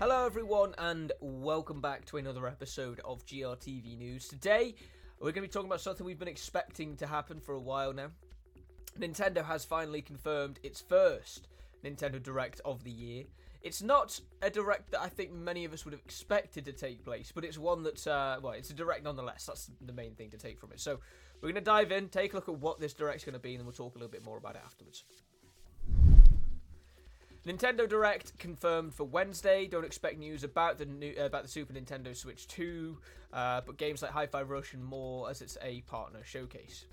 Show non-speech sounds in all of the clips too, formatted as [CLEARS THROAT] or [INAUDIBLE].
Hello, everyone, and welcome back to another episode of GRTV News. Today, we're going to be talking about something we've been expecting to happen for a while now. Nintendo has finally confirmed its first Nintendo Direct of the year. It's not a direct that I think many of us would have expected to take place, but it's one that's, uh, well, it's a direct nonetheless. That's the main thing to take from it. So we're going to dive in, take a look at what this direct's going to be, and then we'll talk a little bit more about it afterwards. Nintendo Direct confirmed for Wednesday. Don't expect news about the new uh, about the Super Nintendo Switch 2, uh, but games like Hi-Fi Rush and more as it's a partner showcase.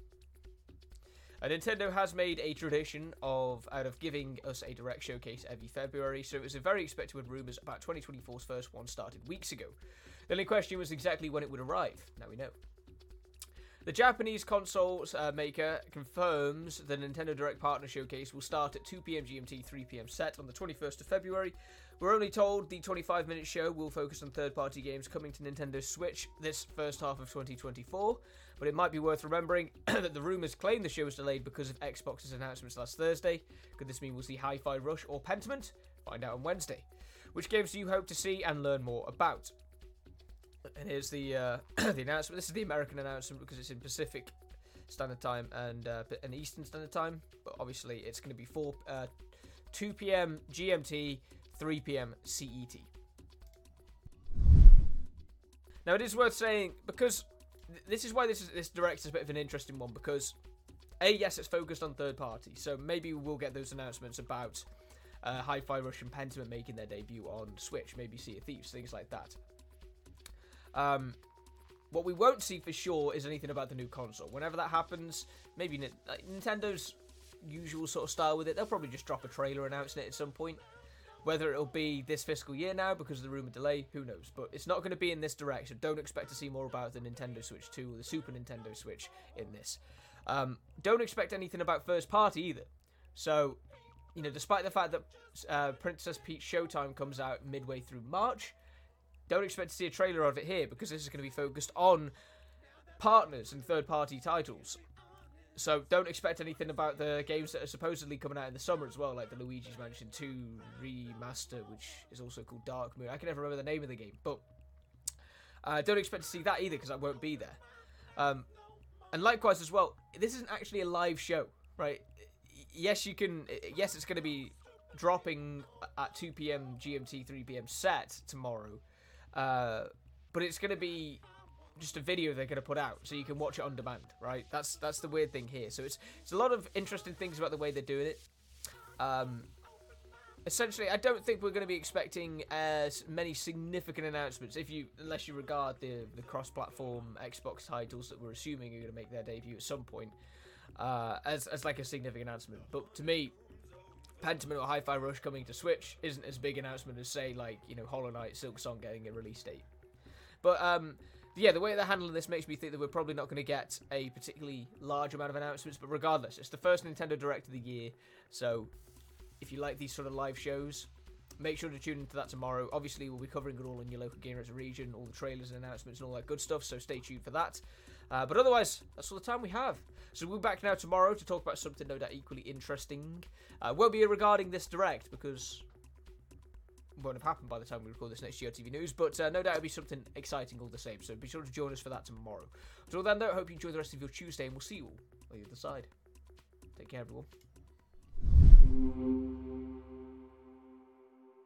Uh, Nintendo has made a tradition of out of giving us a direct showcase every February, so it was a very expected when rumours about 2024's first one started weeks ago. The only question was exactly when it would arrive. Now we know. The Japanese consoles uh, maker confirms the Nintendo Direct Partner Showcase will start at 2 pm GMT, 3 pm CET on the 21st of February. We're only told the 25 minute show will focus on third party games coming to Nintendo Switch this first half of 2024, but it might be worth remembering [CLEARS THROAT] that the rumours claim the show was delayed because of Xbox's announcements last Thursday. Could this mean we'll see Hi Fi Rush or Pentiment? Find out on Wednesday. Which games do you hope to see and learn more about? And here's the uh, [CLEARS THROAT] the announcement. This is the American announcement because it's in Pacific Standard Time and uh, Eastern Standard Time. But obviously, it's going to be 4 uh, 2 p.m. GMT, 3 p.m. CET. Now, it is worth saying because th- this is why this is this direct is a bit of an interesting one because a yes, it's focused on third party, so maybe we'll get those announcements about uh, Hi-Fi Rush and Pentiment making their debut on Switch, maybe Sea of Thieves, things like that. Um, what we won't see for sure is anything about the new console. Whenever that happens, maybe like, Nintendo's usual sort of style with it, they'll probably just drop a trailer announcing it at some point. Whether it'll be this fiscal year now because of the rumor delay, who knows? But it's not going to be in this direction. Don't expect to see more about the Nintendo Switch 2 or the Super Nintendo Switch in this. Um, don't expect anything about first party either. So, you know, despite the fact that uh, Princess Peach Showtime comes out midway through March, don't expect to see a trailer of it here because this is going to be focused on partners and third party titles. So don't expect anything about the games that are supposedly coming out in the summer as well, like the Luigi's Mansion 2 remaster, which is also called Dark Moon. I can never remember the name of the game, but uh, don't expect to see that either because I won't be there. Um, and likewise as well, this isn't actually a live show, right? Yes, you can. Yes, it's going to be dropping at 2 p.m. GMT, 3 p.m. CET tomorrow. Uh, but it's going to be just a video they're going to put out, so you can watch it on demand, right? That's that's the weird thing here. So it's it's a lot of interesting things about the way they're doing it. Um, essentially, I don't think we're going to be expecting as many significant announcements, if you unless you regard the the cross-platform Xbox titles that we're assuming are going to make their debut at some point, uh, as as like a significant announcement. But to me, Pentiment or Hi-Fi Rush coming to Switch isn't as big announcement as say like you know Hollow Knight, Silksong getting a release date. But um, yeah, the way they're handling this makes me think that we're probably not going to get a particularly large amount of announcements. But regardless, it's the first Nintendo Direct of the year, so if you like these sort of live shows, make sure to tune into that tomorrow. Obviously, we'll be covering it all in your local Games region, all the trailers and announcements and all that good stuff. So stay tuned for that. Uh, but otherwise, that's all the time we have. So we'll be back now tomorrow to talk about something no doubt equally interesting. Uh, won't be regarding this direct because it won't have happened by the time we record this next GRTV news, but uh, no doubt it'll be something exciting all the same. So be sure to join us for that tomorrow. Until then, though, I hope you enjoy the rest of your Tuesday, and we'll see you all on the other side. Take care, everyone.